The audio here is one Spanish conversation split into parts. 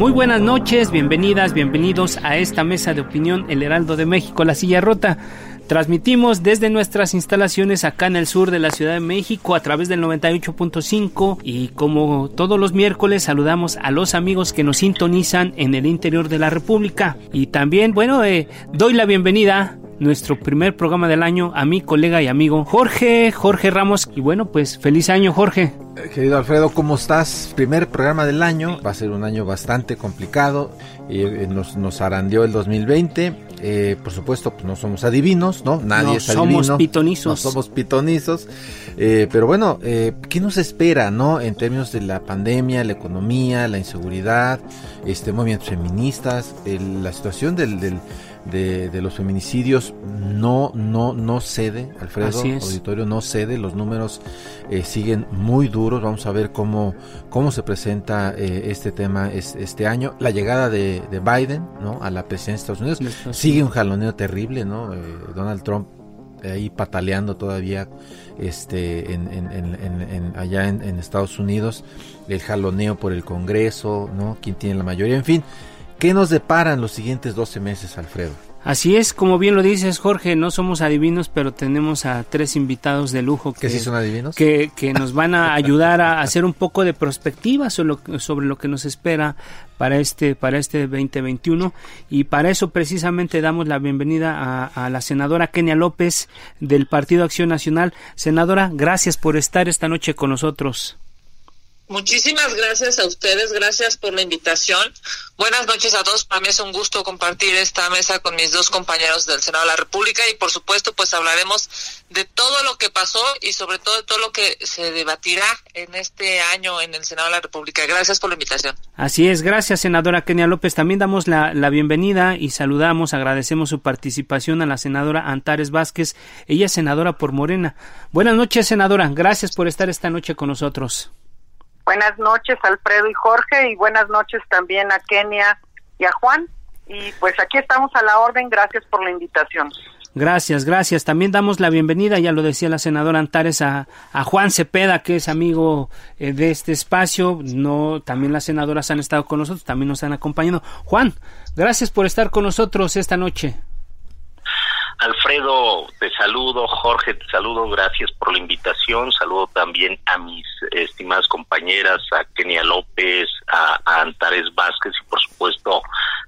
Muy buenas noches, bienvenidas, bienvenidos a esta mesa de opinión El Heraldo de México, la silla rota. Transmitimos desde nuestras instalaciones acá en el sur de la Ciudad de México a través del 98.5 y como todos los miércoles saludamos a los amigos que nos sintonizan en el interior de la República y también, bueno, eh, doy la bienvenida nuestro primer programa del año a mi colega y amigo Jorge, Jorge Ramos. Y bueno, pues feliz año, Jorge. Eh, querido Alfredo, ¿cómo estás? Primer programa del año, va a ser un año bastante complicado, eh, nos, nos arandeó el 2020, eh, por supuesto, pues no somos adivinos, ¿no? Nadie es adivino. Somos pitonizos. No somos pitonizos. Eh, pero bueno, eh, ¿qué nos espera, no? En términos de la pandemia, la economía, la inseguridad, este movimientos feministas, la situación del, del de, los feminicidios no no no cede Alfredo auditorio no cede. Los números eh, siguen muy duros. Vamos a ver cómo cómo se presenta eh, este tema este año. La llegada de, Biden no a la presidencia de Estados Unidos. Sigue un jaloneo terrible no eh, Donald Trump ahí pataleando todavía este en, en, allá en, Estados Unidos. El jaloneo por el Congreso no quién tiene la mayoría en fin ¿Qué nos deparan los siguientes 12 meses, Alfredo? Así es, como bien lo dices, Jorge, no somos adivinos, pero tenemos a tres invitados de lujo que, sí son adivinos? que, que nos van a ayudar a hacer un poco de perspectiva sobre lo, sobre lo que nos espera para este, para este 2021. Y para eso precisamente damos la bienvenida a, a la senadora Kenia López del Partido Acción Nacional. Senadora, gracias por estar esta noche con nosotros. Muchísimas gracias a ustedes, gracias por la invitación. Buenas noches a todos. Para mí es un gusto compartir esta mesa con mis dos compañeros del Senado de la República y por supuesto pues hablaremos de todo lo que pasó y sobre todo de todo lo que se debatirá en este año en el Senado de la República. Gracias por la invitación. Así es, gracias senadora Kenia López. También damos la, la bienvenida y saludamos, agradecemos su participación a la senadora Antares Vázquez. Ella es senadora por Morena. Buenas noches senadora, gracias por estar esta noche con nosotros. Buenas noches, Alfredo y Jorge, y buenas noches también a Kenia y a Juan. Y pues aquí estamos a la orden, gracias por la invitación. Gracias, gracias. También damos la bienvenida, ya lo decía la senadora Antares, a, Juan Cepeda, que es amigo eh, de este espacio. No, también las senadoras han estado con nosotros, también nos han acompañado. Juan, gracias por estar con nosotros esta noche. Alfredo, te saludo, Jorge, te saludo, gracias por la invitación, saludo también a mis estimadas compañeras, a Kenia López, a, Antares Vázquez y por supuesto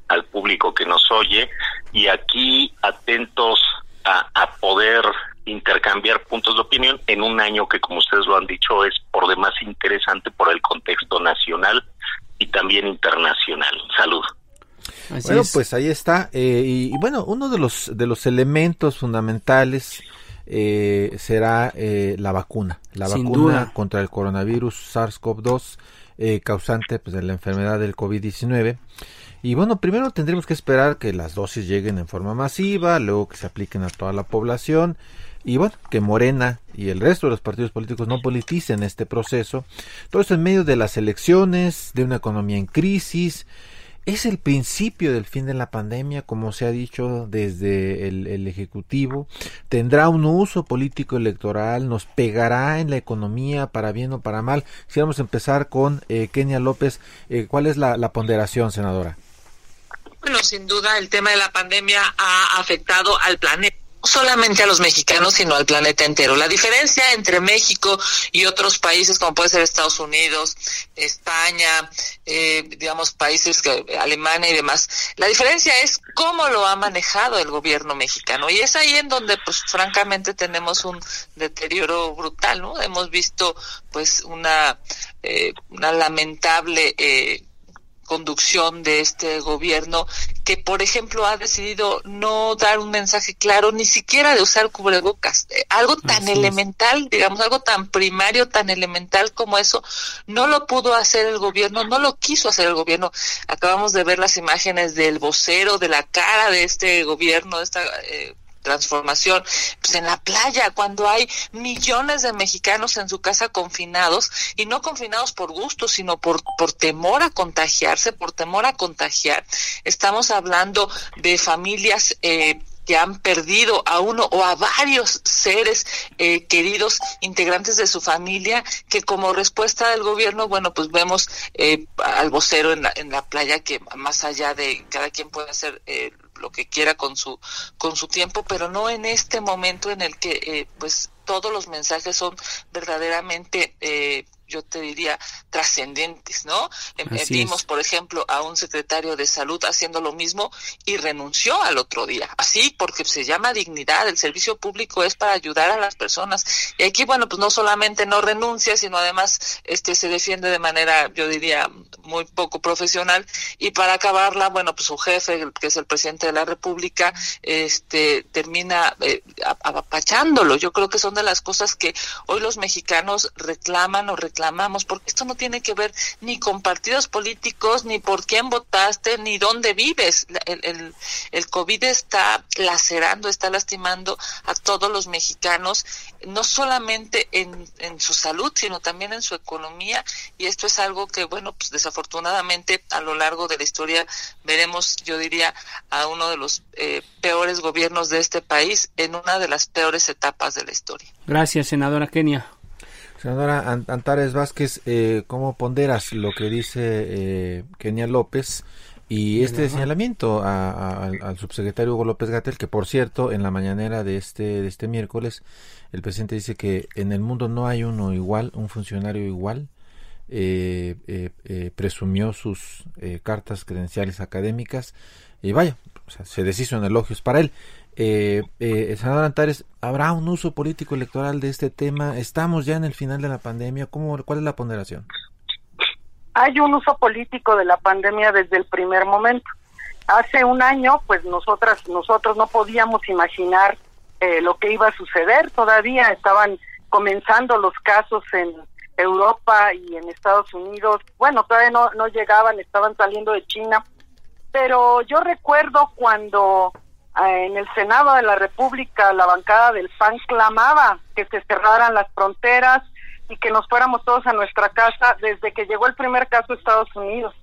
al público que nos oye, y aquí atentos a, a poder intercambiar puntos de opinión en un año que, como ustedes lo han dicho, es por demás interesante por el contexto nacional y también internacional. Salud bueno, pues ahí está. Eh, y, bueno, uno de los, de los elementos fundamentales eh, será eh, la vacuna. La vacuna contra el coronavirus SARS-CoV-2, causante pues, de la enfermedad del COVID-19. Y bueno, primero tendremos que esperar que las dosis lleguen en forma masiva, luego que se apliquen a toda la población y bueno, que Morena y el resto de los partidos políticos no politicen este proceso. Todo esto en medio de las elecciones, de una economía en crisis, es el principio del fin de la pandemia, como se ha dicho desde el, Ejecutivo. Tendrá un uso político electoral, nos pegará en la economía para bien o para mal. Quisiéramos empezar con eh, Kenia López. Eh, ¿Cuál es la, la ponderación, senadora? Bueno, sin duda el tema de la pandemia ha afectado al planeta solamente a los mexicanos, sino al planeta entero. La diferencia entre México y otros países, como puede ser Estados Unidos, España, eh, digamos, países que Alemania y demás, la diferencia es cómo lo ha manejado el gobierno mexicano. Y es ahí en donde, pues, francamente, tenemos un deterioro brutal, ¿no? Hemos visto, pues, una, eh, una lamentable eh, conducción de este gobierno que, por ejemplo, ha decidido no dar un mensaje claro, ni siquiera de usar cubrebocas. Eh, algo tan elemental, digamos, algo tan primario, tan elemental como eso, no lo pudo hacer el gobierno, no lo quiso hacer el gobierno. Acabamos de ver las imágenes del vocero, de la cara de este gobierno, de esta eh, transformación, pues en la playa, cuando hay millones de mexicanos en su casa confinados, y no confinados por gusto, sino por, por temor a contagiarse, por temor a contagiar. Estamos hablando de familias eh, que han perdido a uno o a varios seres eh, queridos integrantes de su familia que como respuesta del gobierno bueno pues vemos eh, al vocero en la, en la playa que más allá de cada quien puede hacer eh, lo que quiera con su con su tiempo pero no en este momento en el que eh, pues todos los mensajes son verdaderamente eh, yo te diría, trascendentes, ¿no? Em, vimos, por ejemplo, a un secretario de salud haciendo lo mismo y renunció al otro día. Así, porque se llama dignidad, el servicio público es para ayudar a las personas. Y aquí, bueno, pues no solamente no renuncia, sino además este se defiende de manera, yo diría, muy poco profesional. Y para acabarla, bueno, pues su jefe, que es el presidente de la República, este termina eh, apachándolo. Yo creo que son de las cosas que hoy los mexicanos reclaman o reclaman porque esto no tiene que ver ni con partidos políticos, ni por quién votaste, ni dónde vives. El, el, el COVID está lacerando, está lastimando a todos los mexicanos, no solamente en, en su salud, sino también en su economía, y esto es algo que, bueno, pues desafortunadamente a lo largo de la historia veremos, yo diría, a uno de los eh, peores gobiernos de este país en una de las peores etapas de la historia. Gracias, senadora Kenia. Senadora Antares Vázquez, eh, ¿cómo ponderas lo que dice eh, Kenia López y este señalamiento al subsecretario Hugo López Gatel, que por cierto, en la mañanera de este, de este miércoles, el presidente dice que en el mundo no hay uno igual, un funcionario igual, eh, eh, presumió sus cartas credenciales académicas y vaya, se deshizo en elogios para él. Eh, eh, senador Antares, ¿habrá un uso político electoral de este tema? ¿Estamos ya en el final de la pandemia? ¿Cómo, ¿Cuál es la ponderación? Hay un uso político de la pandemia desde el primer momento. Hace un año, pues nosotras, nosotros no podíamos imaginar eh, lo que iba a suceder. Todavía estaban comenzando los casos en Europa y en Estados Unidos. Bueno, todavía no, llegaban, estaban saliendo de China. Pero yo recuerdo cuando eh, en el Senado de la República la bancada del PAN clamaba que se cerraran las fronteras y que nos fuéramos todos a nuestra casa desde que llegó el primer caso a Estados Unidos.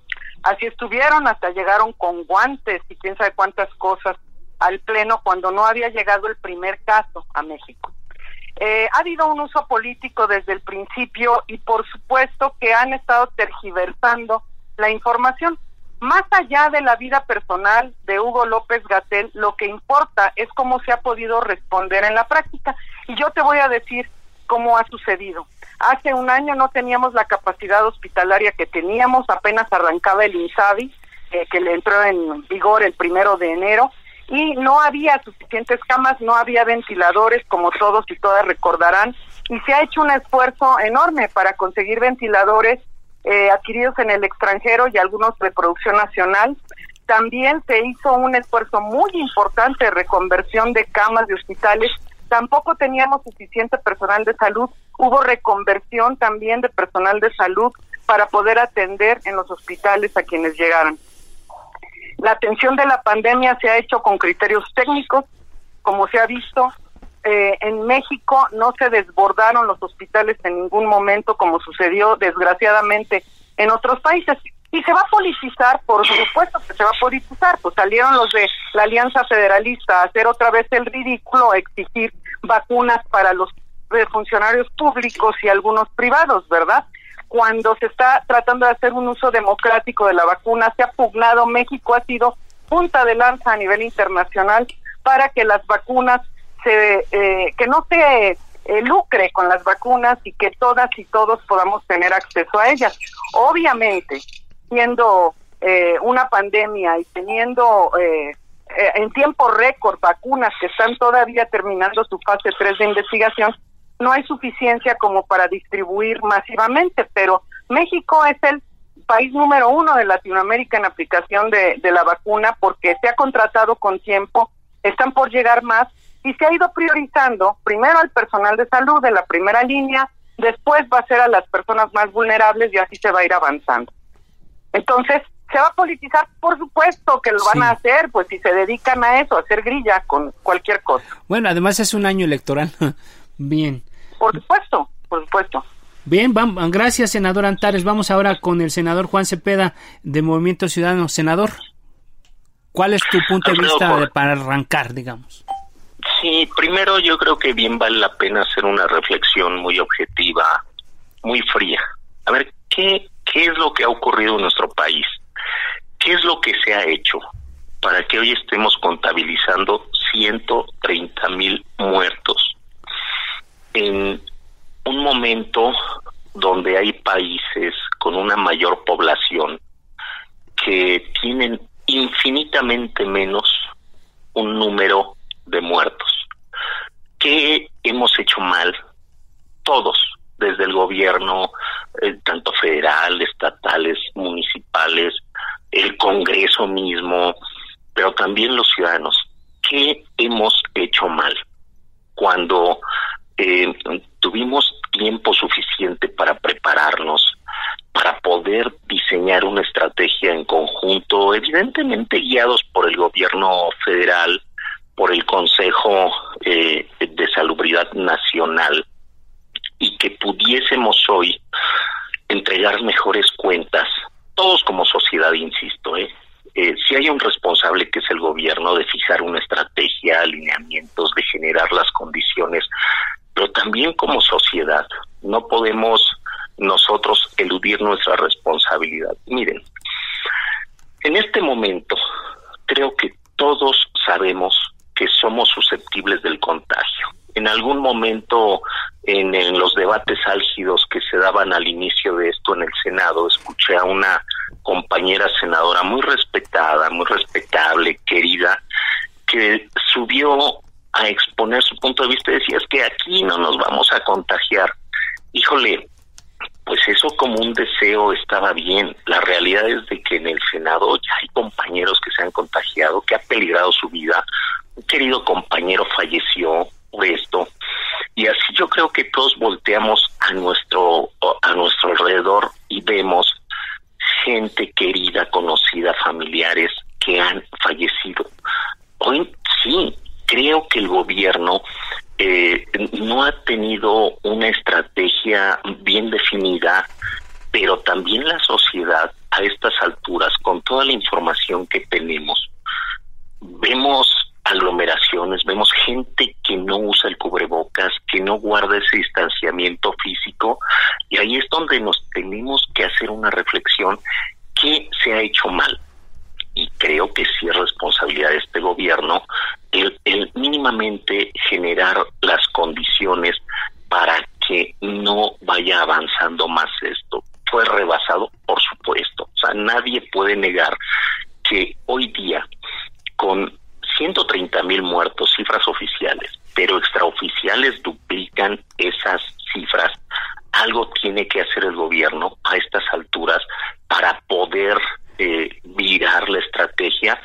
Así estuvieron hasta llegaron con guantes y quién sabe cuántas cosas al Pleno cuando no había llegado el primer caso a México. Eh, ha habido un uso político desde el principio y por supuesto que han estado tergiversando la información. Más allá de la vida personal de Hugo López Gatel, lo que importa es cómo se ha podido responder en la práctica. Y yo te voy a decir cómo ha sucedido. Hace un año no teníamos la capacidad hospitalaria que teníamos, apenas arrancaba el INSABI, eh, que le entró en vigor el primero de enero, y no había suficientes camas, no había ventiladores, como todos y todas recordarán, y se ha hecho un esfuerzo enorme para conseguir ventiladores eh, adquiridos en el extranjero y algunos de producción nacional. También se hizo un esfuerzo muy importante de reconversión de camas de hospitales. Tampoco teníamos suficiente personal de salud. Hubo reconversión también de personal de salud para poder atender en los hospitales a quienes llegaran. La atención de la pandemia se ha hecho con criterios técnicos, como se ha visto, eh, en México no se desbordaron los hospitales en ningún momento como sucedió desgraciadamente en otros países. Y se va a politizar, por supuesto que se va a politizar, pues salieron los de la Alianza Federalista a hacer otra vez el ridículo, a exigir vacunas para los funcionarios públicos y algunos privados, ¿verdad? Cuando se está tratando de hacer un uso democrático de la vacuna, se ha pugnado, México ha sido punta de lanza a nivel internacional para que las vacunas se eh, que no se eh, lucre con las vacunas y que todas y todos podamos tener acceso a ellas. Obviamente, siendo eh, una pandemia y teniendo eh, en tiempo récord vacunas que están todavía terminando su fase 3 de investigación, no hay suficiencia como para distribuir masivamente, pero México es el país número uno de Latinoamérica en aplicación de, de la vacuna porque se ha contratado con tiempo, están por llegar más y se ha ido priorizando primero al personal de salud de la primera línea, después va a ser a las personas más vulnerables y así se va a ir avanzando. Entonces, ¿se va a politizar? Por supuesto que lo van a hacer, pues si se dedican a eso, a hacer grilla con cualquier cosa. Bueno, además es un año electoral. Bien. Por supuesto, por supuesto. Bien, vamos, gracias, senador Antares. Vamos ahora con el senador Juan Cepeda de Movimiento Ciudadano. Senador, ¿cuál es tu punto de vista para arrancar, digamos? Sí, primero yo creo que bien vale la pena hacer una reflexión muy objetiva, muy fría. A ver, ¿qué, qué es lo que ha ocurrido en nuestro país? ¿Qué es lo que se ha hecho para que hoy estemos contabilizando 130 mil muertos en un momento donde hay países con una mayor población que tienen infinitamente menos un número de muertos. ¿Qué hemos hecho mal? Todos, desde el gobierno, eh, tanto federal, estatales, municipales, el Congreso mismo, pero también los ciudadanos. ¿Qué hemos hecho mal? Cuando eh, tuvimos tiempo suficiente para prepararnos, para poder diseñar una estrategia en conjunto, evidentemente guiados por el gobierno federal, por el Consejo eh, de Salubridad Nacional y que pudiésemos hoy entregar mejores cuentas, todos como sociedad, insisto, ¿eh? Eh, si hay un responsable que es el gobierno de fijar una estrategia, alineamientos, de generar las condiciones, pero también como sociedad no podemos nosotros eludir nuestra responsabilidad. Miren, en este momento creo que todos sabemos que somos susceptibles del contagio. En algún momento, en, los debates álgidos que se daban al inicio de esto en el Senado, escuché a una compañera senadora muy respetada, muy respetable, querida, que subió a exponer su punto de vista y decía es que aquí no nos vamos a contagiar. Híjole, pues eso como un deseo estaba bien. La realidad es de que en el Senado ya hay compañeros que se han contagiado, que ha peligrado su vida, un querido compañero falleció por esto y así yo creo que todos volteamos a nuestro a nuestro alrededor y vemos gente querida, conocida, familiares que han fallecido. Hoy sí, creo que el gobierno eh, no ha tenido una estrategia bien definida, pero también la sociedad a estas alturas, con toda la información que tenemos, vemos aglomeraciones, vemos gente que no usa el cubrebocas, que no guarda ese distanciamiento físico, y ahí es donde nos tenemos que hacer una reflexión, ¿qué se ha hecho mal? Y creo que sí es responsabilidad de este gobierno el, el mínimamente generar las condiciones para que no vaya avanzando más esto. Fue rebasado, por supuesto. O sea, nadie puede negar que hoy día, con 130 mil muertos, cifras oficiales, pero extraoficiales duplican esas cifras. Algo tiene que hacer el gobierno a estas alturas para poder eh, virar la estrategia,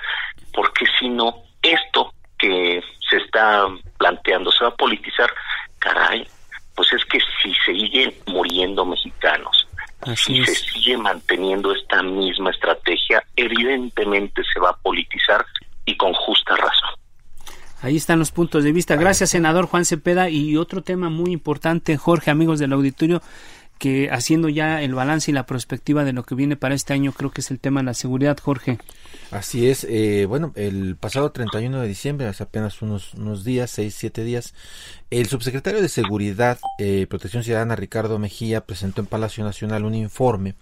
porque si no, esto que se está planteando se va a politizar, caray, pues es que si siguen muriendo mexicanos, si se sigue manteniendo esta misma estrategia, evidentemente se va a politizar y con justa razón. Ahí están los puntos de vista. Gracias, senador Juan Cepeda. Y otro tema muy importante, Jorge, amigos del auditorio, que haciendo ya el balance y la perspectiva de lo que viene para este año, creo que es el tema de la seguridad, Jorge. Así es. Eh, bueno, el pasado 31 de diciembre, hace apenas unos, unos días, seis, siete días, el subsecretario de Seguridad y eh, Protección Ciudadana, Ricardo Mejía, presentó en Palacio Nacional un informe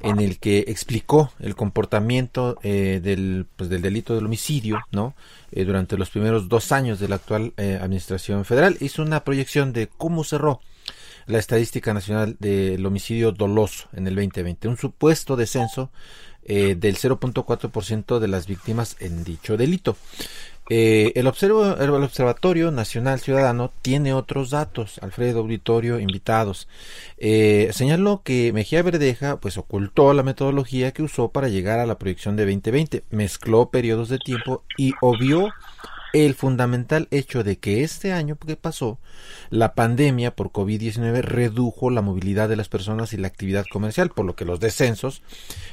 en el que explicó el comportamiento eh, del, pues, del delito del homicidio, ¿no? Eh, durante los primeros dos años de la actual eh, administración federal. Hizo una proyección de cómo cerró la estadística nacional del homicidio doloso en el 2020, un supuesto descenso del 0.4% de las víctimas en dicho delito. Eh, el, el, Observatorio Nacional Ciudadano tiene otros datos, Alfredo Auditorio, invitados. Eh, señaló que Mejía Verdeja pues ocultó la metodología que usó para llegar a la proyección de 2020, mezcló periodos de tiempo y obvió el fundamental hecho de que este año que pasó, la pandemia por COVID-19 redujo la movilidad de las personas y la actividad comercial, por lo que los descensos,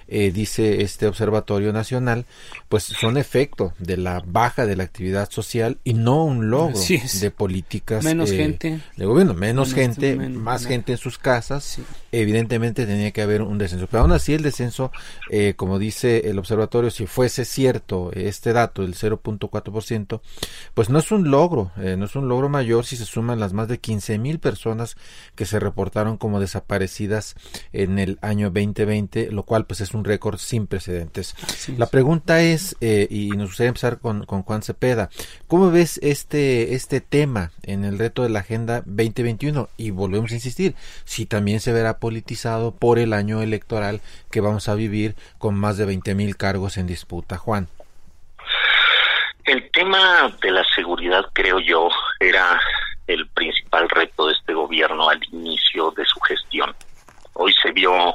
eh, dice este Observatorio Nacional, pues son efecto de la baja de la actividad social y no un logro de políticas menos eh, gente. de gobierno, menos, gente, más gente en sus casas, evidentemente tenía que haber un descenso, pero aún así el descenso, eh, como dice el observatorio, si fuese cierto este dato, el 0.4%, pues no es un logro, eh, no es un logro mayor si se suman las más de 15 mil personas que se reportaron como desaparecidas en el año 2020, lo cual pues es un récord sin precedentes. La pregunta es, eh, y nos gustaría empezar con, con Juan Cepeda, ¿cómo ves este, este tema en el reto de la Agenda 2021? Y volvemos a insistir, si también se verá politizado por el año electoral que vamos a vivir con más de 20 mil cargos en disputa. Juan. El tema de la seguridad, creo yo, era el principal reto de este gobierno al inicio de su gestión. Hoy se vio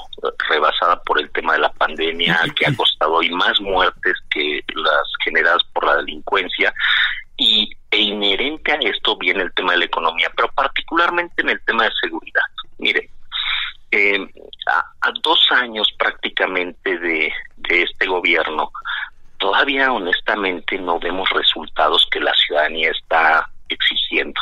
rebasada por el tema de la pandemia, que ha costado hoy más muertes que las generadas por la delincuencia. Y e inherente a esto viene el tema de la economía, pero particularmente en el tema de seguridad. Mire, eh, a, dos años prácticamente de este gobierno, todavía honestamente no vemos resultados que la ciudadanía está exigiendo.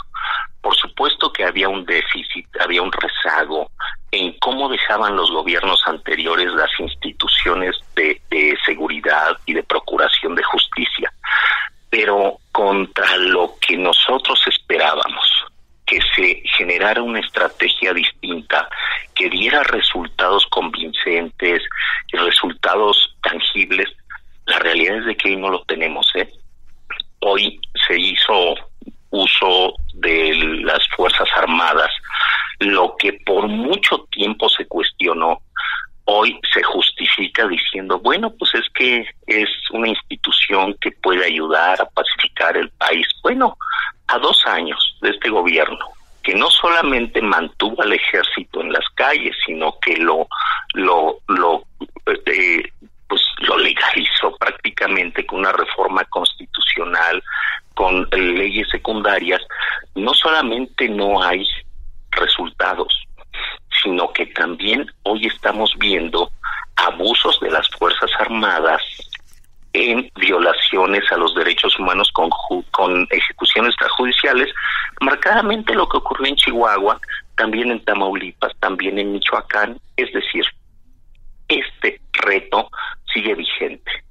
Por supuesto que había un déficit, había un rezago en cómo dejaban los gobiernos anteriores las instituciones de, seguridad y de procuración de justicia, pero contra lo que nosotros esperábamos, que se generara una estrategia distinta, que diera resultados convincentes resultados tangibles, la realidad es de que hoy no lo tenemos. ¿eh? Hoy se hizo uso de las Fuerzas Armadas, lo que por mucho tiempo se cuestionó, hoy se justifica diciendo, bueno, pues es que es una institución que puede ayudar a pacificar el país. Bueno, a dos años de este gobierno, que no solamente mantuvo al ejército en las calles, sino que lo lo lo eh, pues lo legalizó prácticamente con una reforma constitucional, con leyes secundarias, no solamente no hay resultados, sino que también hoy estamos viendo abusos de las Fuerzas Armadas en violaciones a los derechos humanos con, con ejecuciones extrajudiciales, marcadamente lo que ocurrió en Chihuahua, también en Tamaulipas, también en Michoacán, es decir, este reto sigue vigente.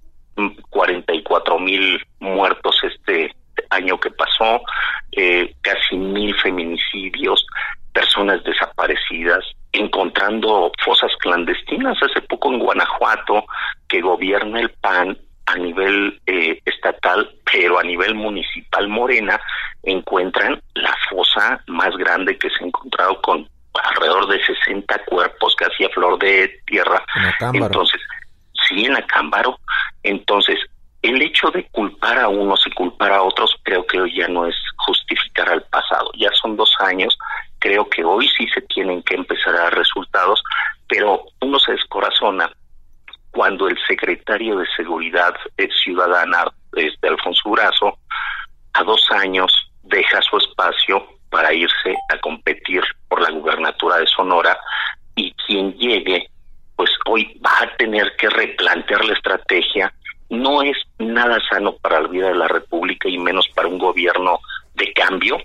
44 mil muertos este año que pasó, eh, casi mil feminicidios, personas desaparecidas, encontrando fosas clandestinas. Hace poco en Guanajuato, que gobierna el PAN a nivel eh, estatal, pero a nivel municipal Morena, encuentran la fosa más grande que se ha encontrado con alrededor de 60 cuerpos casi a flor de tierra. Entonces, sí, en Acámbaro. Entonces, el hecho de culpar a unos y culpar a otros creo que hoy ya no es justificar al pasado. Ya son dos años, creo que hoy sí se tienen que empezar a dar resultados, pero uno se descorazona cuando el secretario de Seguridad Ciudadana, este Alfonso Brazo, a dos años deja su espacio para irse a competir por la gubernatura de Sonora y quien llegue, pues hoy va a tener que replantear la estrategia. No es nada sano para la vida de la República y menos para un gobierno de cambio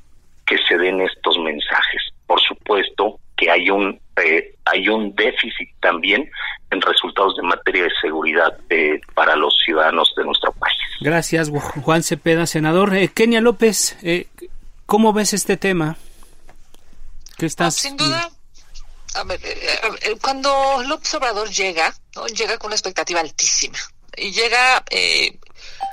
que se den estos mensajes. Por supuesto que hay un eh, hay un déficit también en resultados de materia de seguridad eh, para los ciudadanos de nuestro país. Gracias, Juan Cepeda, senador. Eh, Kenia López, eh, ¿Cómo ves este tema? ¿Qué estás? sin duda, a ver, eh, cuando López Obrador llega. Llega con una expectativa altísima y llega eh,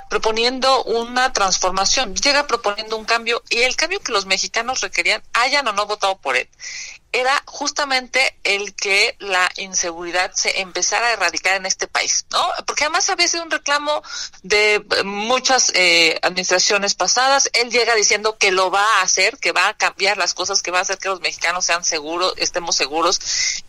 proponiendo una transformación, llega proponiendo un cambio y el cambio que los mexicanos requerían, hayan o no votado por él, era justamente el que la inseguridad se empezara a erradicar en este país, ¿no? Porque además había sido un reclamo de muchas eh, administraciones pasadas. Él llega diciendo que lo va a hacer, que va a cambiar las cosas, que va a hacer que los mexicanos sean seguros, estemos seguros.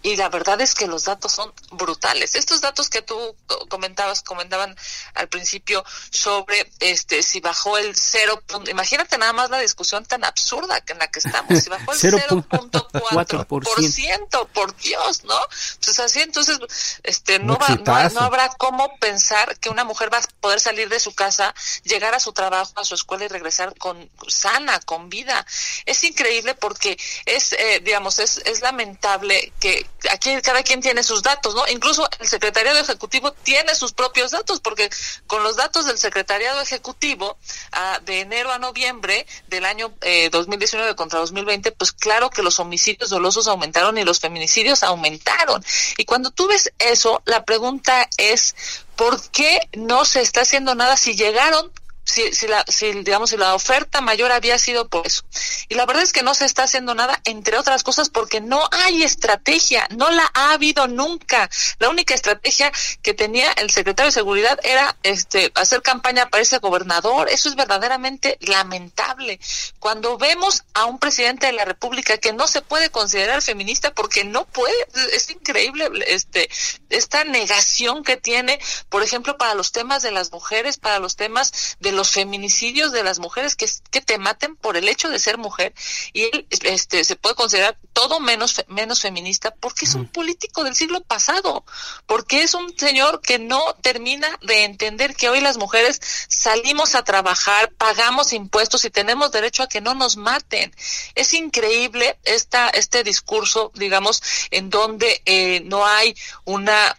Y la verdad es que los datos son brutales. Estos datos que tú comentabas, comentaban al principio sobre este si bajó el cero. Imagínate nada más la discusión tan absurda en la que estamos. Si bajó el 0.4 por ciento, por Dios, ¿no? Pues así entonces, este, no, va, no, habrá cómo pensar que una mujer va a poder salir de su casa, llegar a su trabajo, a su escuela y regresar con sana, con vida. Es increíble porque es, eh, digamos, es, es lamentable que aquí cada quien tiene sus datos, ¿no? Incluso el secretariado ejecutivo tiene sus propios datos porque con los datos del secretariado ejecutivo ah, de enero a noviembre del año eh, 2019 contra 2020, pues claro que los homicidios dolosos aumentaron y los feminicidios aumentaron. Y cuando tú ves eso, la pregunta es, ¿por qué no se está haciendo nada si llegaron si, si, la, si, digamos, si la oferta mayor había sido por eso. Y la verdad es que no se está haciendo nada, entre otras cosas, porque no hay estrategia, no la ha habido nunca. La única estrategia que tenía el secretario de Seguridad era este, hacer campaña para ese gobernador. Eso es verdaderamente lamentable. Cuando vemos a un presidente de la República que no se puede considerar feminista porque no puede, es increíble este, esta negación que tiene, por ejemplo, para los temas de las mujeres, para los temas de los feminicidios de las mujeres que, que te maten por el hecho de ser mujer y él este, se puede considerar todo menos, menos feminista porque es un político del siglo pasado, porque es un señor que no termina de entender que hoy las mujeres salimos a trabajar, pagamos impuestos y tenemos derecho a que no nos maten. Es increíble esta, este discurso, digamos, en donde eh, no hay una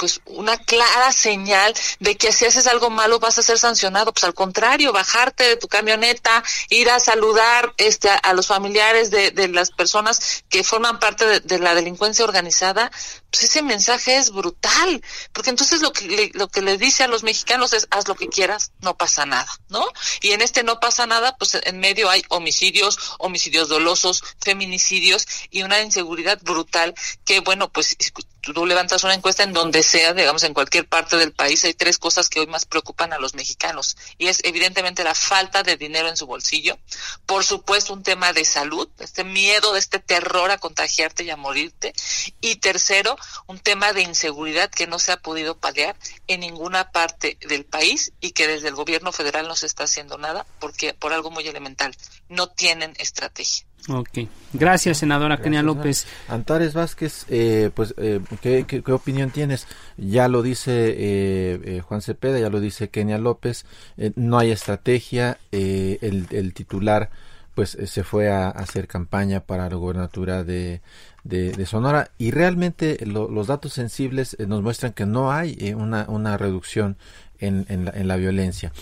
pues una clara señal de que si haces algo malo vas a ser sancionado. Pues al contrario, bajarte de tu camioneta, ir a saludar este, a, los familiares de, de, las personas que forman parte de, de, la delincuencia organizada, pues ese mensaje es brutal, porque entonces lo que, le, lo que le dice a los mexicanos es haz lo que quieras, no pasa nada, ¿no? Y en este no pasa nada, pues en medio hay homicidios, homicidios dolosos, feminicidios y una inseguridad brutal que, bueno, pues tú levantas una encuesta en donde sea, digamos, en cualquier parte del país, hay tres cosas que hoy más preocupan a los mexicanos. Y es evidentemente la falta de dinero en su bolsillo, por supuesto un tema de salud, este miedo, este terror a contagiarte y a morirte. Y tercero, un tema de inseguridad que no se ha podido paliar en ninguna parte del país y que desde el gobierno federal no se está haciendo nada porque por algo muy elemental, no tienen estrategia. Ok, gracias senadora Kenia López. Antares Vázquez, eh, pues, eh, ¿qué, qué, opinión tienes? Ya lo dice eh, eh Juan Cepeda, ya lo dice Kenia López, eh, no hay estrategia, eh, el, el, titular pues se fue a, hacer campaña para la gobernatura de, de, Sonora y realmente los datos sensibles nos muestran que no hay una, una reducción en, en, la, en la violencia.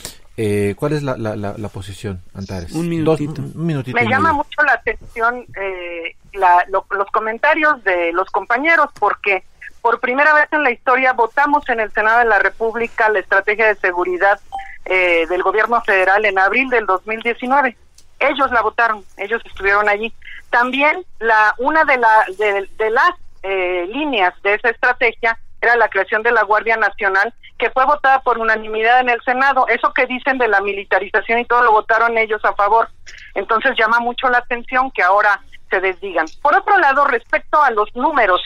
Eh, ¿Cuál es la, la, la, posición, Antares? Un minutito. Me llama mucho la atención eh, los comentarios de los compañeros porque por primera vez en la historia votamos en el Senado de la República la estrategia de seguridad eh, del gobierno federal en abril del 2019. Ellos la votaron, ellos estuvieron allí. También la una de, la, de, de las eh, líneas de esa estrategia era la creación de la Guardia Nacional, que fue votada por unanimidad en el Senado. Eso que dicen de la militarización y todo lo votaron ellos a favor. Entonces llama mucho la atención que ahora se desdigan. Por otro lado, respecto a los números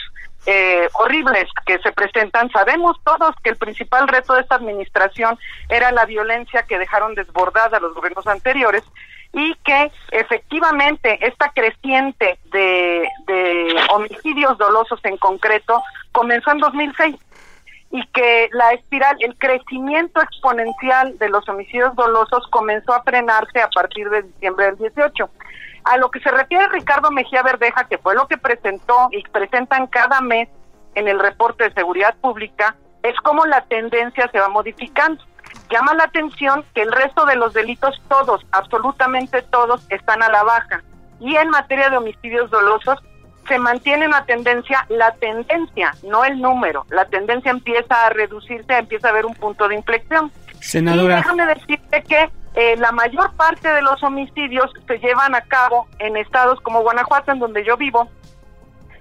eh, horribles que se presentan, sabemos todos que el principal reto de esta administración era la violencia que dejaron desbordada los gobiernos anteriores y que efectivamente esta creciente de, homicidios dolosos en concreto comenzó en 2006 y que la espiral, el crecimiento exponencial de los homicidios dolosos comenzó a frenarse a partir de diciembre del 18. A lo que se refiere Ricardo Mejía Verdeja, que fue lo que presentó y presentan cada mes en el reporte de seguridad pública, es como la tendencia se va modificando. Llama la atención que el resto de los delitos, todos, absolutamente todos, están a la baja. Y en materia de homicidios dolosos, se mantiene una tendencia, la tendencia, no el número, la tendencia empieza a reducirse, empieza a haber un punto de inflexión. Senadora. Y déjame decirte que eh, la mayor parte de los homicidios se llevan a cabo en estados como Guanajuato, en donde yo vivo.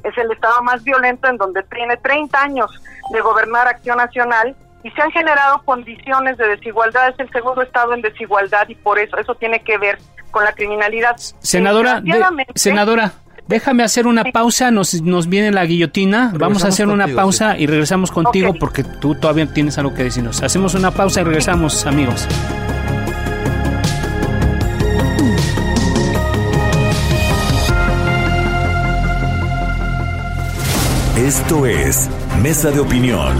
Es el estado más violento, en donde tiene 30 años de gobernar Acción Nacional y se han generado condiciones de desigualdad. Es el segundo estado en desigualdad y por eso eso tiene que ver con la criminalidad. Senadora, senadora, déjame hacer una pausa, nos, nos viene la guillotina, vamos a hacer una pausa y regresamos contigo porque tú todavía tienes algo que decirnos. Hacemos una pausa y regresamos, amigos. Esto es Mesa de Opinión,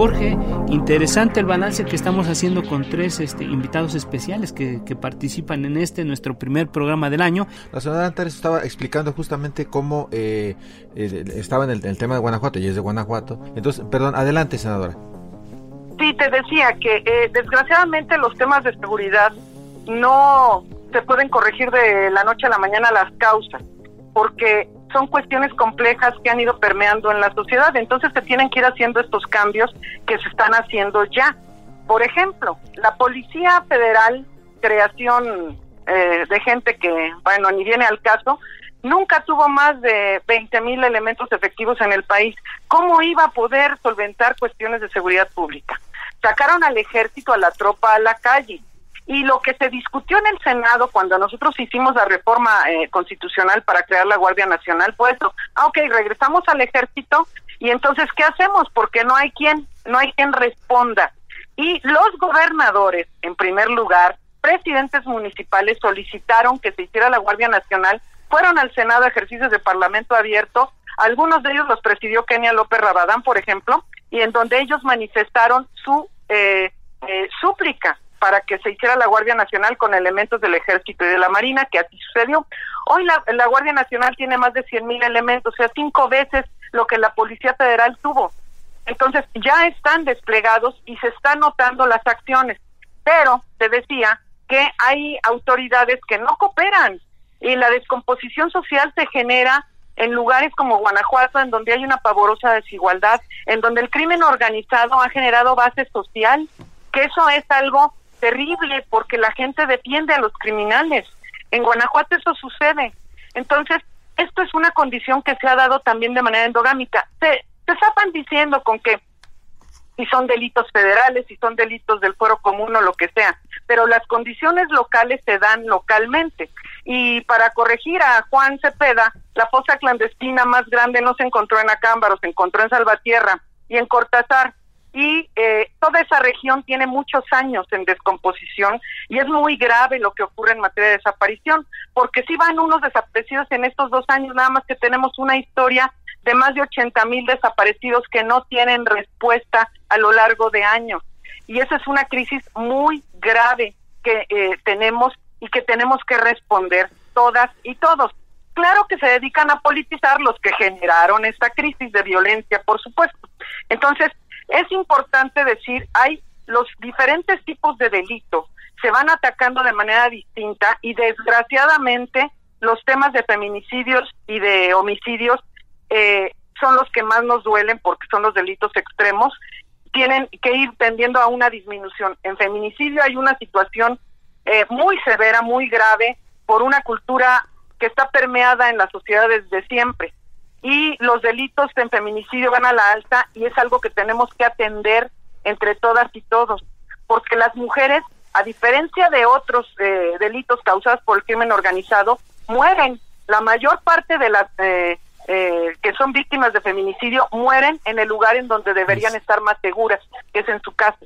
Jorge, interesante el balance que estamos haciendo con tres este, invitados especiales que, participan en este, nuestro primer programa del año. La señora Antares estaba explicando justamente cómo eh, estaba en el, tema de Guanajuato y es de Guanajuato. Entonces, perdón, adelante, senadora. Sí, te decía que eh, desgraciadamente los temas de seguridad no se pueden corregir de la noche a la mañana las causas, porque son cuestiones complejas que han ido permeando en la sociedad, entonces se tienen que ir haciendo estos cambios que se están haciendo ya. Por ejemplo, la Policía Federal, creación eh, de gente que, bueno, ni viene al caso, nunca tuvo más de 20 mil elementos efectivos en el país. ¿Cómo iba a poder solventar cuestiones de seguridad pública? Sacaron al ejército, a la tropa a la calle y lo que se discutió en el Senado cuando nosotros hicimos la reforma eh, constitucional para crear la Guardia Nacional fue eso. Ah, ok, regresamos al ejército y entonces, ¿qué hacemos? Porque no hay quien, no hay quien responda. Y los gobernadores, en primer lugar, presidentes municipales solicitaron que se hiciera la Guardia Nacional, fueron al Senado a ejercicios de Parlamento abierto, algunos de ellos los presidió Kenia López Rabadán, por ejemplo, y en donde ellos manifestaron su eh, eh, súplica para que se hiciera la Guardia Nacional con elementos del Ejército y de la Marina, que así sucedió. Hoy la, Guardia Nacional tiene más de 100 mil elementos, o sea, cinco veces lo que la Policía Federal tuvo. Entonces, ya están desplegados y se están notando las acciones. Pero, te decía, que hay autoridades que no cooperan y la descomposición social se genera en lugares como Guanajuato, en donde hay una pavorosa desigualdad, en donde el crimen organizado ha generado base social, que eso es algo terrible porque la gente defiende a los criminales. En Guanajuato eso sucede. Entonces, esto es una condición que se ha dado también de manera endogámica. Se, se diciendo con que si son delitos federales, si son delitos del fuero común o lo que sea, pero las condiciones locales se dan localmente. Y para corregir a Juan Cepeda, la fosa clandestina más grande no se encontró en Acámbaro, se encontró en Salvatierra y en Cortázar y eh, toda esa región tiene muchos años en descomposición y es muy grave lo que ocurre en materia de desaparición, porque si van unos desaparecidos en estos dos años, nada más que tenemos una historia de más de 80 mil desaparecidos que no tienen respuesta a lo largo de años. Y esa es una crisis muy grave que eh, tenemos y que tenemos que responder todas y todos. Claro que se dedican a politizar los que generaron esta crisis de violencia, por supuesto. Entonces, es importante decir, hay los diferentes tipos de delitos se van atacando de manera distinta y desgraciadamente los temas de feminicidios y de homicidios eh, son los que más nos duelen porque son los delitos extremos, tienen que ir tendiendo a una disminución. En feminicidio hay una situación eh, muy severa, muy grave, por una cultura que está permeada en la sociedad desde siempre y los delitos en feminicidio van a la alta y es algo que tenemos que atender entre todas y todos, porque las mujeres, a diferencia de otros eh, delitos causados por el crimen organizado, mueren. La mayor parte de las eh, eh, que son víctimas de feminicidio mueren en el lugar en donde deberían estar más seguras, que es en su casa.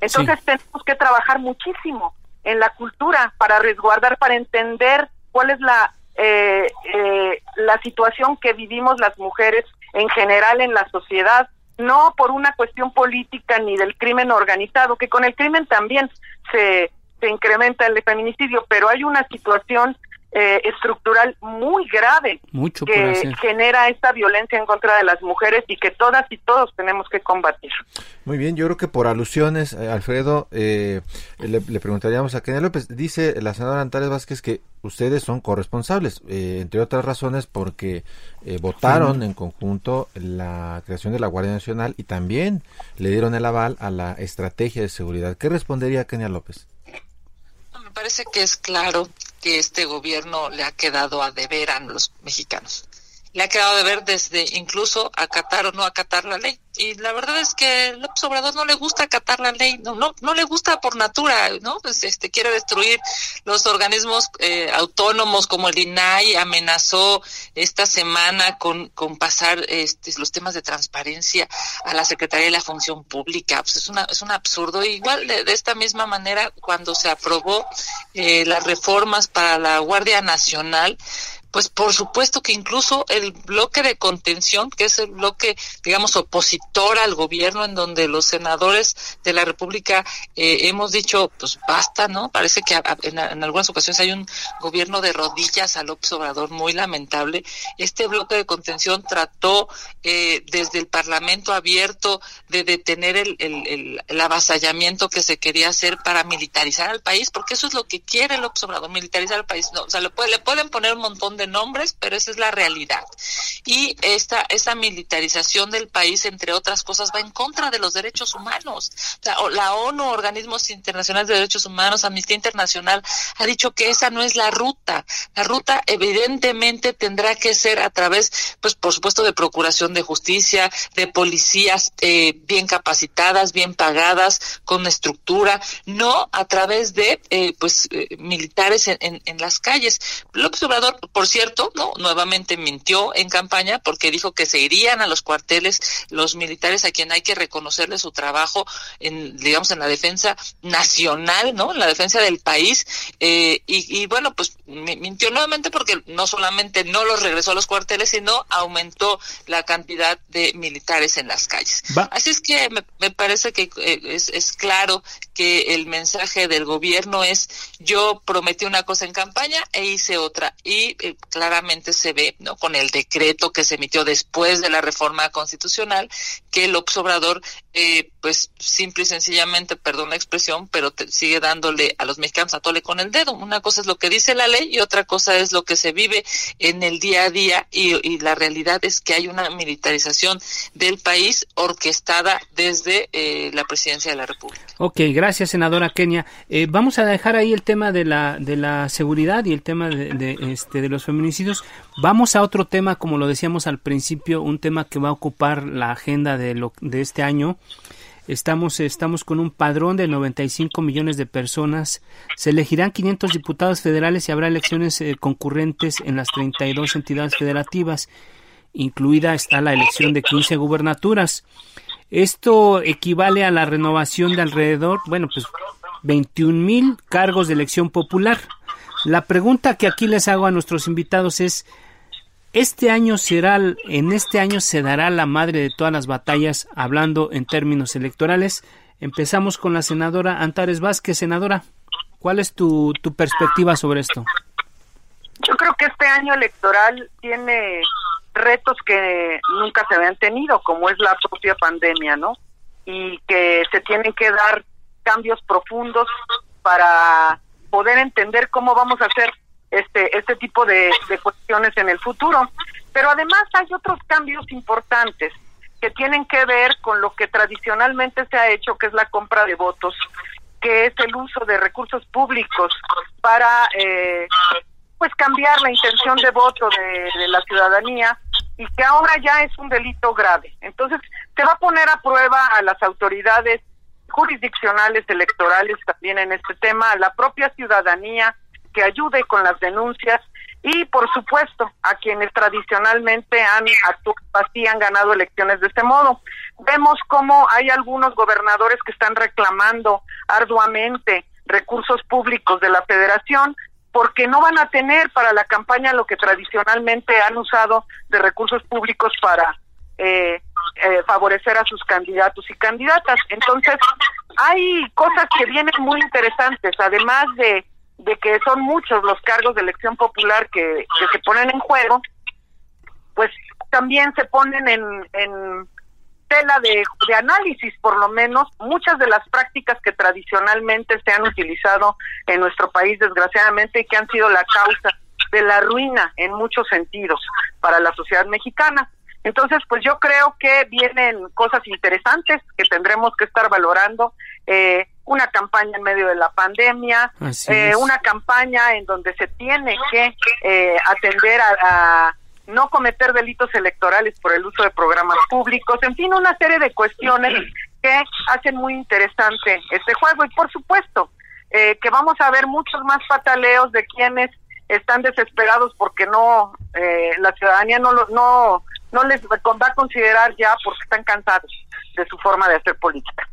Entonces tenemos que trabajar muchísimo en la cultura para resguardar, para entender cuál es la eh, eh, la situación que vivimos las mujeres en general en la sociedad, no por una cuestión política ni del crimen organizado, que con el crimen también se, se incrementa el feminicidio, pero hay una situación eh, estructural muy grave que genera esta violencia en contra de las mujeres y que todas y todos tenemos que combatir. Muy bien, yo creo que por alusiones, eh, Alfredo, eh, le, preguntaríamos a Kenia López. Dice la senadora Antares Vázquez que ustedes son corresponsables, entre otras razones porque votaron en conjunto la creación de la Guardia Nacional y también le dieron el aval a la estrategia de seguridad. ¿Qué respondería Kenia López? Me parece que es claro que este gobierno le ha quedado a deber a los mexicanos. Le ha quedado de ver desde incluso acatar o no acatar la ley y la verdad es que López Obrador no le gusta acatar la ley, no, no, no le gusta por natura, ¿no? Pues este quiere destruir los organismos eh, autónomos como el INAI, amenazó esta semana con, con pasar este, los temas de transparencia a la Secretaría de la Función Pública. Pues es, una, es un absurdo. Igual de, de esta misma manera, cuando se aprobó eh, las reformas para la Guardia Nacional, pues por supuesto que incluso el bloque de contención, que es el bloque, digamos, opositor al gobierno, en donde los senadores de la República eh, hemos dicho, pues basta, ¿no? Parece que en, algunas ocasiones hay un gobierno de rodillas al Obrador muy lamentable. Este bloque de contención trató eh, desde el Parlamento abierto de detener el, el, el, avasallamiento que se quería hacer para militarizar al país, porque eso es lo que quiere el Obrador, militarizar al país. No, o sea, le, le pueden poner un montón de nombres, pero esa es la realidad. Y esta, esta militarización del país, entre otras cosas, va en contra de los derechos humanos. la ONU, organismos internacionales de derechos humanos, Amnistía Internacional, ha dicho que esa no es la ruta. La ruta evidentemente tendrá que ser a través, pues por supuesto, de procuración de justicia, de policías eh, bien capacitadas, bien pagadas, con estructura, no a través de, eh, pues, eh, militares en, en, en, las calles. López Obrador, por cierto, no, nuevamente mintió en campaña porque dijo que se irían a los cuarteles los militares a quien hay que reconocerle su trabajo en, digamos, en la defensa nacional, ¿no? En la defensa del país. Eh, y, bueno, pues mintió nuevamente porque no solamente no los regresó a los cuarteles, sino aumentó la cantidad de militares en las calles. Así es que me, parece que eh, es, es claro que el mensaje del gobierno es yo prometí una cosa en campaña e hice otra. Y eh, claramente se ve, ¿no? Con el decreto que se emitió después de la reforma constitucional, que el Obrador, eh, pues simple y sencillamente, perdón la expresión, pero sigue dándole a los mexicanos a tole con el dedo. Una cosa es lo que dice la ley y otra cosa es lo que se vive en el día a día y, la realidad es que hay una militarización del país orquestada desde eh, la presidencia de la República. Ok, gracias senadora Kenia. Eh, vamos a dejar ahí el tema de la, de la seguridad y el tema de, este, de los feminicidios. Vamos a otro tema, como lo decíamos al principio, un tema que va a ocupar la agenda de, lo, de este año. Estamos, estamos con un padrón de 95 millones de personas. Se elegirán 500 diputados federales y habrá elecciones eh, concurrentes en las 32 entidades federativas. Incluida está la elección de 15 gubernaturas. Esto equivale a la renovación de alrededor, bueno, pues 21 mil cargos de elección popular. La pregunta que aquí les hago a nuestros invitados es, ¿este año será, en este año se dará la madre de todas las batallas hablando en términos electorales? Empezamos con la senadora Antares Vázquez. Senadora, ¿cuál es tu, tu perspectiva sobre esto? Yo creo que este año electoral tiene retos que nunca se habían tenido, como es la propia pandemia, ¿no? Y que se tienen que dar cambios profundos para poder entender cómo vamos a hacer este este tipo de, cuestiones en el futuro. Pero además hay otros cambios importantes que tienen que ver con lo que tradicionalmente se ha hecho, que es la compra de votos, que es el uso de recursos públicos para eh, pues cambiar la intención de voto de, de, la ciudadanía y que ahora ya es un delito grave. Entonces, se va a poner a prueba a las autoridades jurisdiccionales electorales también en este tema, a la propia ciudadanía que ayude con las denuncias y por supuesto a quienes tradicionalmente han actuado así, han ganado elecciones de este modo. Vemos cómo hay algunos gobernadores que están reclamando arduamente recursos públicos de la federación porque no van a tener para la campaña lo que tradicionalmente han usado de recursos públicos para eh, eh, favorecer a sus candidatos y candidatas. Entonces, hay cosas que vienen muy interesantes, además de, de que son muchos los cargos de elección popular que, se ponen en juego, pues también se ponen en, en tela de, de, análisis, por lo menos, muchas de las prácticas que tradicionalmente se han utilizado en nuestro país, desgraciadamente, y que han sido la causa de la ruina en muchos sentidos para la sociedad mexicana. Entonces, pues yo creo que vienen cosas interesantes que tendremos que estar valorando. Eh, una campaña en medio de la pandemia, eh, una campaña en donde se tiene que eh, atender a, no cometer delitos electorales por el uso de programas públicos, en fin, una serie de cuestiones que hacen muy interesante este juego y por supuesto eh, que vamos a ver muchos más pataleos de quienes están desesperados porque no eh, la ciudadanía no no no les va a considerar ya porque están cansados de su forma de hacer política.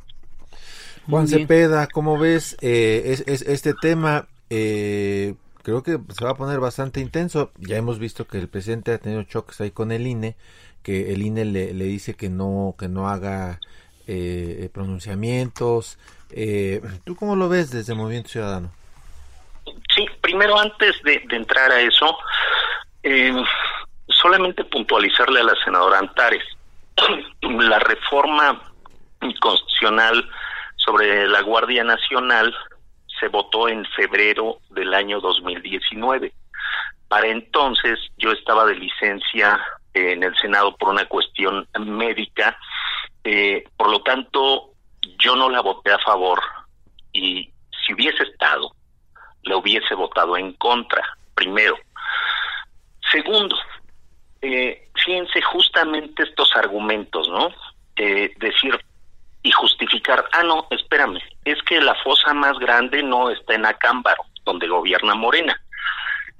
Juan Cepeda, ¿cómo ves eh, es, este tema? Eh, creo que se va a poner bastante intenso. Ya hemos visto que el presidente ha tenido choques ahí con el INE, que el INE le, le dice que no que no haga eh, pronunciamientos. Eh, ¿Tú cómo lo ves desde Movimiento Ciudadano? Sí, primero antes de, entrar a eso, eh, solamente puntualizarle a la senadora Antares, la reforma constitucional sobre la Guardia Nacional se votó en febrero del año 2019. Para entonces yo estaba de licencia en el Senado por una cuestión médica, eh, por lo tanto yo no la voté a favor y si hubiese estado, le hubiese votado en contra, primero. Segundo, eh, fíjense justamente estos argumentos, ¿no? Eh, decir y justificar, ah, no, espérame, es que la fosa más grande no está en Acámbaro, donde gobierna Morena,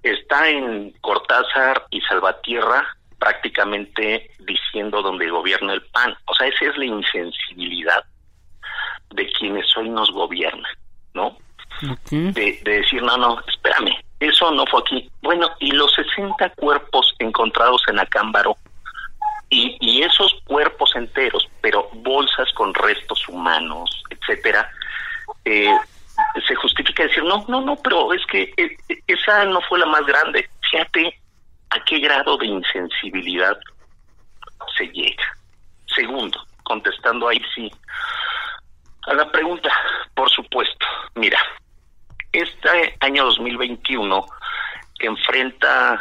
está en Cortázar y Salvatierra, prácticamente diciendo donde gobierna el PAN. O sea, esa es la insensibilidad de quienes hoy nos gobiernan, ¿no? De, de decir, no, no, espérame, eso no fue aquí. Bueno, y los 60 cuerpos encontrados en Acámbaro y, y esos cuerpos enteros, pero bolsas con restos humanos, etcétera, eh, se justifica decir, no, no, no, pero es que eh, esa no fue la más grande. Fíjate a qué grado de insensibilidad se llega. Segundo, contestando ahí sí a la pregunta, por supuesto, mira, este año 2021 enfrenta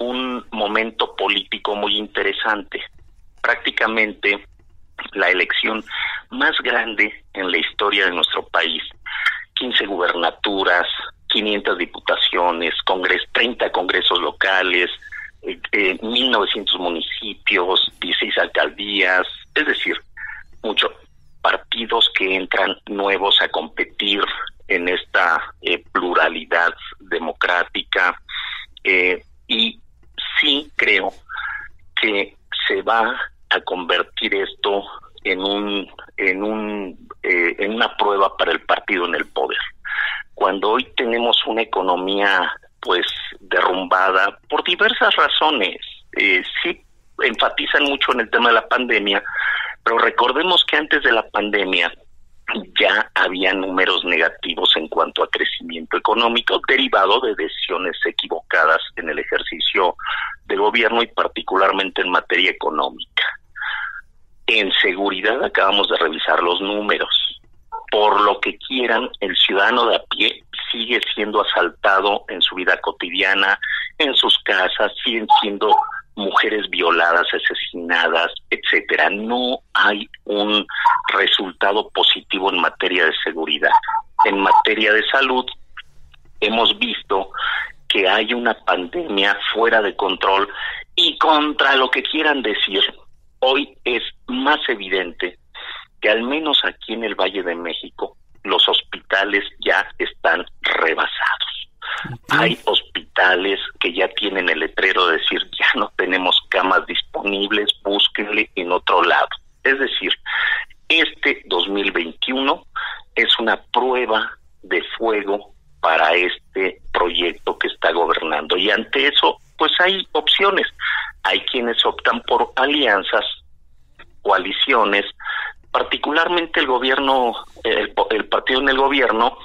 un momento político muy interesante. Prácticamente la elección más grande en la historia de nuestro país. 15 gubernaturas, 500 diputaciones, congres, 30 congresos locales, eh, eh, 1.900 municipios, 16 alcaldías, es decir, muchos partidos que entran nuevos a competir en esta eh, pluralidad democrática eh, y sí creo que se va a convertir esto en un en un eh, en una prueba para el partido en el poder. Cuando hoy tenemos una economía pues derrumbada por diversas razones eh, sí enfatizan mucho en el tema de la pandemia pero recordemos que antes de la pandemia ya había números negativos en cuanto a crecimiento económico derivado de decisiones equivocadas en el ejercicio de gobierno y particularmente en materia económica. En seguridad acabamos de revisar los números. Por lo que quieran, el ciudadano de a pie sigue siendo asaltado en su vida cotidiana, en sus casas, siguen siendo mujeres violadas, asesinadas, etcétera. No hay un resultado positivo en materia de seguridad. En materia de salud, hemos visto que hay una pandemia fuera de control y contra lo que quieran decir, hoy es más evidente que al menos aquí en el Valle de México los hospitales ya están rebasados. Hay hospitales que ya tienen el letrero de decir ya no tenemos camas disponibles, búsquenle en otro lado. Es decir, este 2021 es una prueba de fuego para este proyecto que está gobernando. Y ante eso, pues hay opciones. Hay quienes optan por alianzas coaliciones, particularmente el gobierno, el, el partido en el gobierno,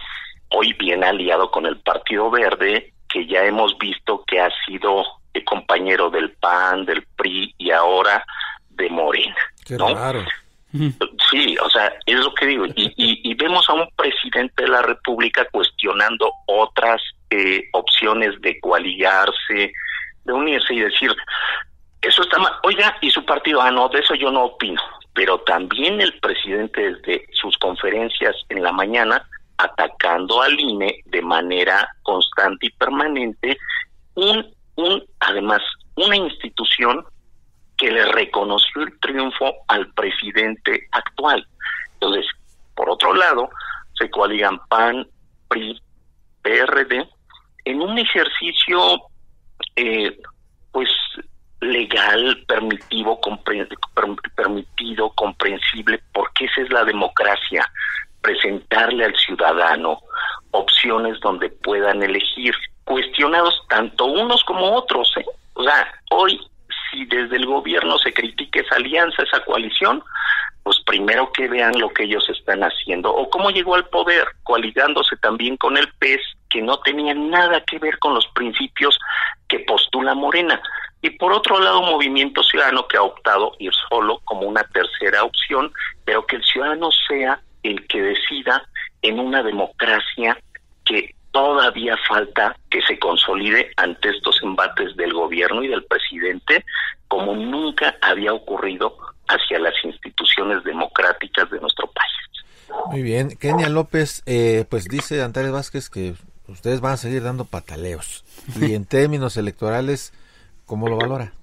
hoy viene aliado con el Partido Verde, que ya hemos visto que ha sido compañero del PAN, del PRI y ahora de Morena. Qué raro. Sí, o sea, es lo que digo. Y, y, vemos a un presidente de la República cuestionando otras eh, opciones de coaligarse, de unirse y decir, eso está mal. Oiga, y su partido, ah, no, de eso yo no opino. Pero también el presidente desde sus conferencias en la mañana atacando al INE de manera constante y permanente, un, un, además, una institución que le reconoció el triunfo al presidente actual. Entonces, por otro lado, se coaligan PAN, PRI, PRD, en un ejercicio, eh, pues, legal, permitivo, permitido, comprensible, porque esa es la democracia presentarle al ciudadano opciones donde puedan elegir, cuestionados tanto unos como otros. ¿eh? O sea, hoy si desde el gobierno se critica esa alianza, esa coalición, pues primero que vean lo que ellos están haciendo o cómo llegó al poder, coaligándose también con el PES, que no tenía nada que ver con los principios que postula Morena. Y por otro lado, movimiento ciudadano que ha optado ir solo como una tercera opción, pero que el ciudadano sea el que decida en una democracia que todavía falta que se consolide ante estos embates del gobierno y del presidente como nunca había ocurrido hacia las instituciones democráticas de nuestro país. Muy bien, Kenia López, eh, pues dice Antares Vázquez que ustedes van a seguir dando pataleos. Y en términos electorales, ¿cómo lo valora?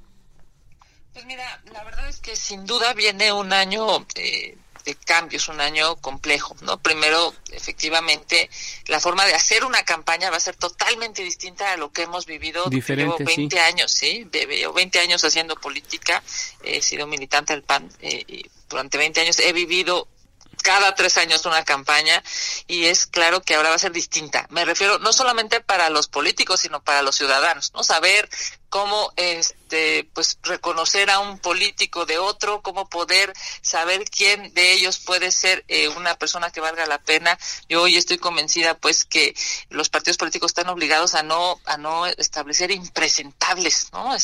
Pues mira, la verdad es que sin duda viene un año eh, de cambios, un año complejo, ¿no? Primero, efectivamente, la forma de hacer una campaña va a ser totalmente distinta a lo que hemos vivido. Diferente, llevo 20 años, ¿sí? Llevo 20 años haciendo política, he sido militante del PAN eh, y durante 20 años he vivido cada tres años una campaña y es claro que ahora va a ser distinta. Me refiero no solamente para los políticos, sino para los ciudadanos, ¿no? Saber cómo este pues reconocer a un político de otro, cómo poder saber quién de ellos puede ser eh, una persona que valga la pena. Yo hoy estoy convencida pues que los partidos políticos están obligados a no a no establecer impresentables, ¿no?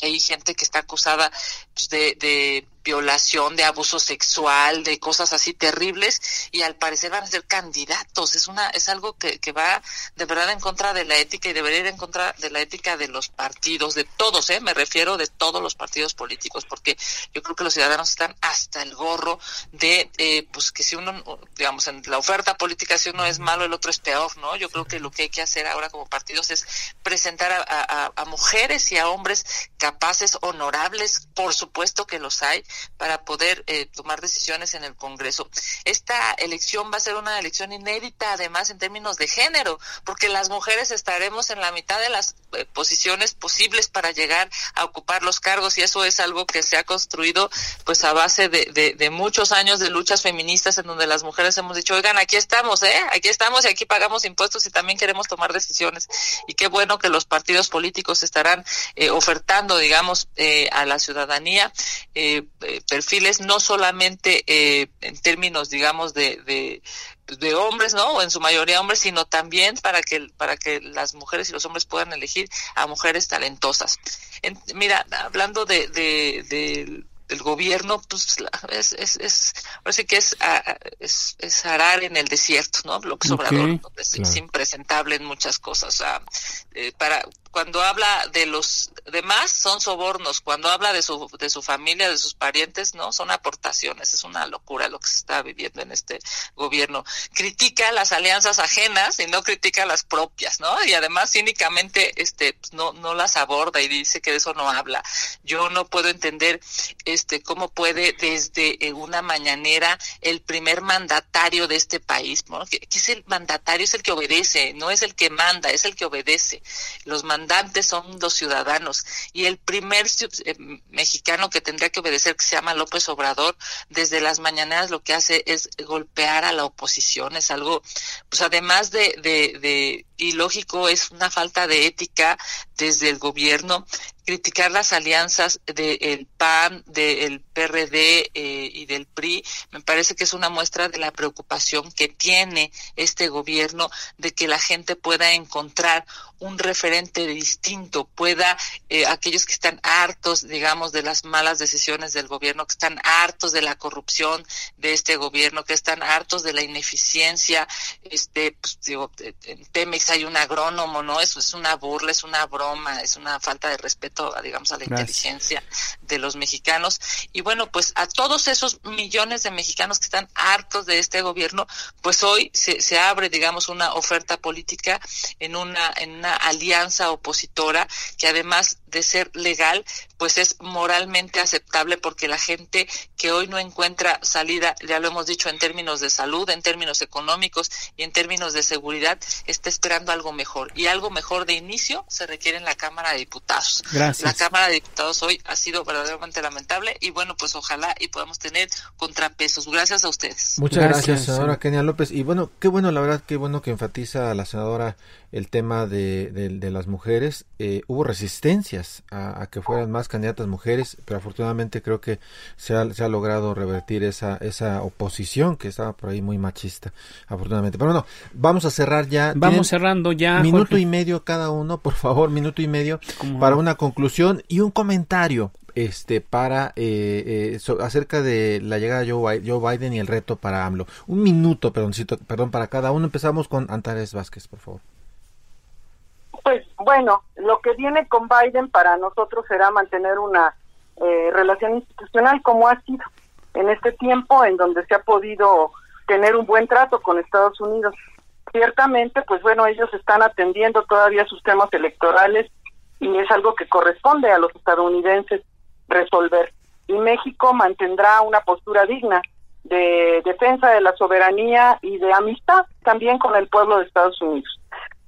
hay gente que está acusada pues, de, de violación, de abuso sexual, de cosas así terribles y al parecer van a ser candidatos. Es una es algo que, que va de verdad en contra de la ética y debería ir en contra de la ética de los partidos de todos, ¿eh? me refiero de todos los partidos políticos, porque yo creo que los ciudadanos están hasta el gorro de, eh, pues que si uno, digamos, en la oferta política, si uno es malo, el otro es peor, ¿no? Yo creo que lo que hay que hacer ahora como partidos es presentar a, mujeres y a hombres capaces, honorables, por supuesto que los hay, para poder eh, tomar decisiones en el Congreso. Esta elección va a ser una elección inédita, además, en términos de género, porque las mujeres estaremos en la mitad de las eh, posiciones posibles para llegar a ocupar los cargos y eso es algo que se ha construido pues a base de, de, muchos años de luchas feministas en donde las mujeres hemos dicho, oigan, aquí estamos, ¿eh? Aquí estamos y aquí pagamos impuestos y también queremos tomar decisiones. Y qué bueno que los partidos políticos estarán eh, ofertando, digamos, eh, a la ciudadanía eh, perfiles no solamente en términos, digamos, de, de de hombres, ¿no? O en su mayoría hombres, sino también para que para que las mujeres y los hombres puedan elegir a mujeres talentosas. mira, hablando de, de, del gobierno, pues es, es, es parece que es, es, es, arar en el desierto, ¿no? Lo que Obrador es, impresentable en muchas cosas. O sea, eh, para cuando habla de los demás son sobornos, cuando habla de su, de su familia, de sus parientes, no, son aportaciones, es una locura lo que se está viviendo en este gobierno. Critica las alianzas ajenas y no critica las propias, ¿no? Y además cínicamente este pues, no no las aborda y dice que de eso no habla. Yo no puedo entender este cómo puede desde eh, una mañanera el primer mandatario de este país, ¿no? Que, es el mandatario es el que obedece, no es el que manda, es el que obedece. Los son los ciudadanos. Y el primer eh, mexicano que tendría que obedecer, que se llama López Obrador, desde las mañanas lo que hace es golpear a la oposición, es algo, pues además de, de, y lógico es una falta de ética desde el gobierno criticar las alianzas del PAN, del PRD eh, y del PRI, me parece que es una muestra de la preocupación que tiene este gobierno de que la gente pueda encontrar un referente distinto, pueda eh, aquellos que están hartos, digamos, de las malas decisiones del gobierno, que están hartos de la corrupción de este gobierno, que están hartos de la ineficiencia, este, pues, digo, en hay un agrónomo, ¿no? Eso es una burla, es una broma, es una falta de respeto, digamos, a la inteligencia de los mexicanos. Y bueno, pues a todos esos millones de mexicanos que están hartos de este gobierno, pues hoy se, se abre, digamos, una oferta política en una, en una alianza opositora que además de ser legal, pues es moralmente aceptable porque la gente que hoy no encuentra salida, ya lo hemos dicho en términos de salud, en términos económicos y en términos de seguridad, está esperando algo mejor. Y algo mejor de inicio se requiere en la Cámara de Diputados. Gracias. La Cámara de Diputados hoy ha sido verdaderamente lamentable y bueno, pues ojalá y podamos tener contrapesos. Gracias a ustedes. Muchas gracias, senadora Kenia López. Y bueno, qué bueno, la verdad, qué bueno que enfatiza a la senadora el tema de, de, las mujeres. Eh, hubo resistencias a, que fueran más candidatas mujeres, pero afortunadamente creo que se ha, se ha logrado revertir esa, esa oposición que estaba por ahí muy machista, afortunadamente. Pero bueno, vamos a cerrar ya. Vamos cerrando ya. Minuto y medio cada uno, por favor, minuto y medio para una conclusión y un comentario este para eh, eh acerca de la llegada de Joe, Biden y el reto para AMLO. Un minuto, perdón, para cada uno. Empezamos con Antares Vázquez, por favor. Bueno, lo que viene con Biden para nosotros será mantener una eh, relación institucional como ha sido en este tiempo en donde se ha podido tener un buen trato con Estados Unidos. Ciertamente, pues bueno, ellos están atendiendo todavía sus temas electorales y es algo que corresponde a los estadounidenses resolver. Y México mantendrá una postura digna de defensa de la soberanía y de amistad también con el pueblo de Estados Unidos.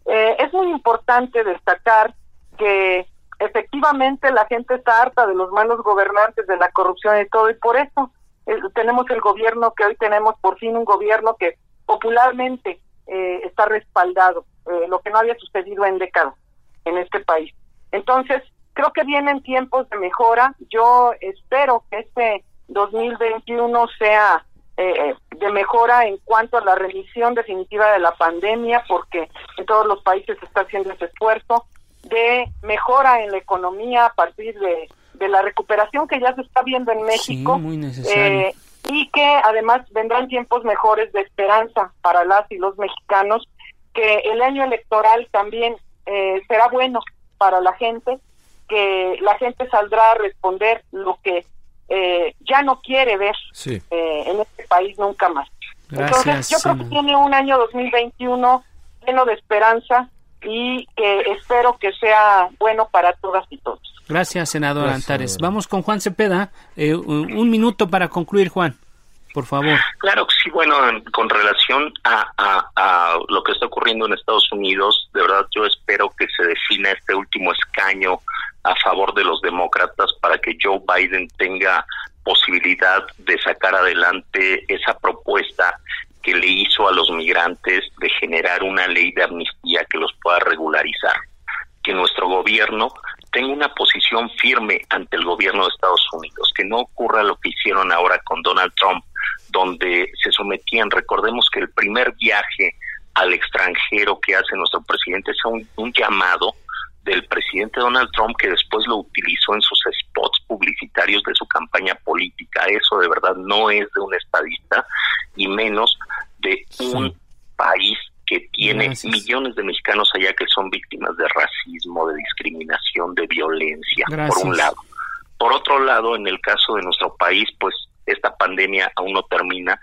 Eh, es muy importante destacar que efectivamente la gente está harta de los malos gobernantes, de la corrupción y todo, y por eso eh, tenemos el gobierno que hoy tenemos, por fin un gobierno que popularmente eh, está respaldado, lo que no había sucedido en décadas en este país. Entonces, creo que vienen tiempos de mejora. Yo espero que este 2021 sea eh, de mejora en cuanto a la remisión definitiva de la pandemia, porque en todos los países se está haciendo ese esfuerzo, de mejora en la economía a partir de, la recuperación que ya se está viendo en México. Eh, y que además vendrán tiempos mejores de esperanza para las y los mexicanos, que el año electoral también eh, será bueno para la gente, que la gente saldrá a responder lo que eh, ya no quiere ver eh, en este país nunca más. Entonces, yo creo que tiene un año 2021 lleno de esperanza y que espero que sea bueno para todas y todos. Gracias, senador Antares. Vamos con Juan Cepeda. Eh, un minuto para concluir, Juan. Por favor. Claro que sí, bueno, con relación a, a, lo que está ocurriendo en Estados Unidos, de verdad yo espero que se defina este último escaño a favor de los demócratas para que Joe Biden tenga posibilidad de sacar adelante esa propuesta que le hizo a los migrantes de generar una ley de amnistía que los pueda regularizar. Que nuestro gobierno tenga una posición firme ante el gobierno de Estados Unidos, que no ocurra lo que hicieron ahora con Donald Trump, donde se sometían, recordemos que el primer viaje al extranjero que hace nuestro presidente es un, un llamado del presidente Donald Trump que después lo utilizó en sus spots publicitarios de su campaña política. Eso de verdad no es de un estadista y menos de un país que tiene millones de mexicanos allá que son víctimas de racismo, de discriminación, de violencia, por un lado. Por otro lado, en el caso de nuestro país, pues esta pandemia aún no termina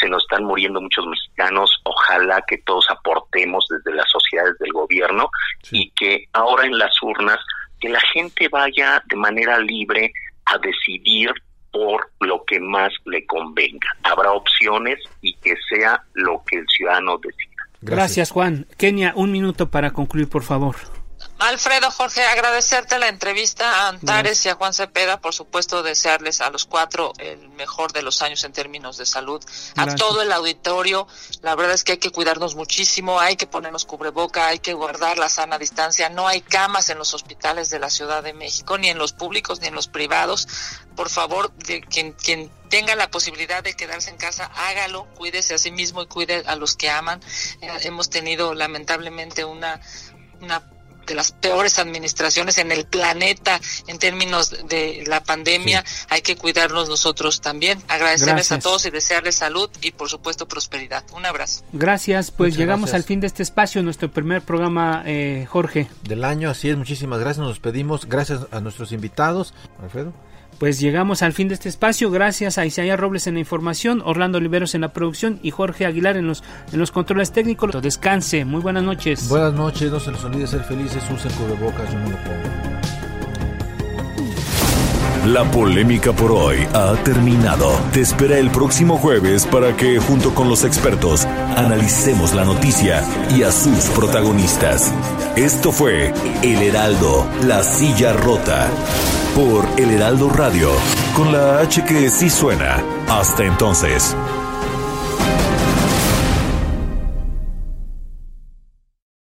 se nos están muriendo muchos mexicanos, ojalá que todos aportemos desde las sociedades del gobierno y que ahora en las urnas, que la gente vaya de manera libre a decidir por lo que más le convenga. Habrá opciones y que sea lo que el ciudadano decida. Gracias, Juan. Kenia, un minuto para concluir, por favor. Alfredo, Jorge, agradecerte la entrevista a Antares y a Juan Cepeda, por supuesto desearles a los cuatro el mejor de los años en términos de salud, a todo el auditorio, la verdad es que hay que cuidarnos muchísimo, hay que ponernos cubreboca, hay que guardar la sana distancia, no hay camas en los hospitales de la Ciudad de México, ni en los públicos ni en los privados, por favor, de quien, quien tenga la posibilidad de quedarse en casa, hágalo, cuídese a sí mismo y cuide a los que aman. Eh, hemos tenido lamentablemente una, una de las peores administraciones en el planeta en términos de la pandemia. Hay que cuidarnos nosotros también. Agradecerles a todos y desearles salud y por supuesto prosperidad. Un abrazo. Gracias, pues llegamos al fin de este espacio, nuestro primer programa, eh, Jorge. Del año, así es, muchísimas gracias, nos despedimos. Gracias a nuestros invitados. Alfredo pues llegamos al fin de este espacio. Gracias a Isaías Robles en la información, Orlando Oliveros en la producción y Jorge Aguilar en los, en los controles técnicos. Descanse. Muy buenas noches. Buenas noches. No se les olvide ser felices. Usen cubrebocas. Yo me lo pongo. La polémica por hoy ha terminado. Te espera el próximo jueves para que, junto con los expertos, analicemos la noticia y a sus protagonistas. Esto fue El Heraldo, la silla rota por El Heraldo Radio, con la H que sí suena. Hasta entonces.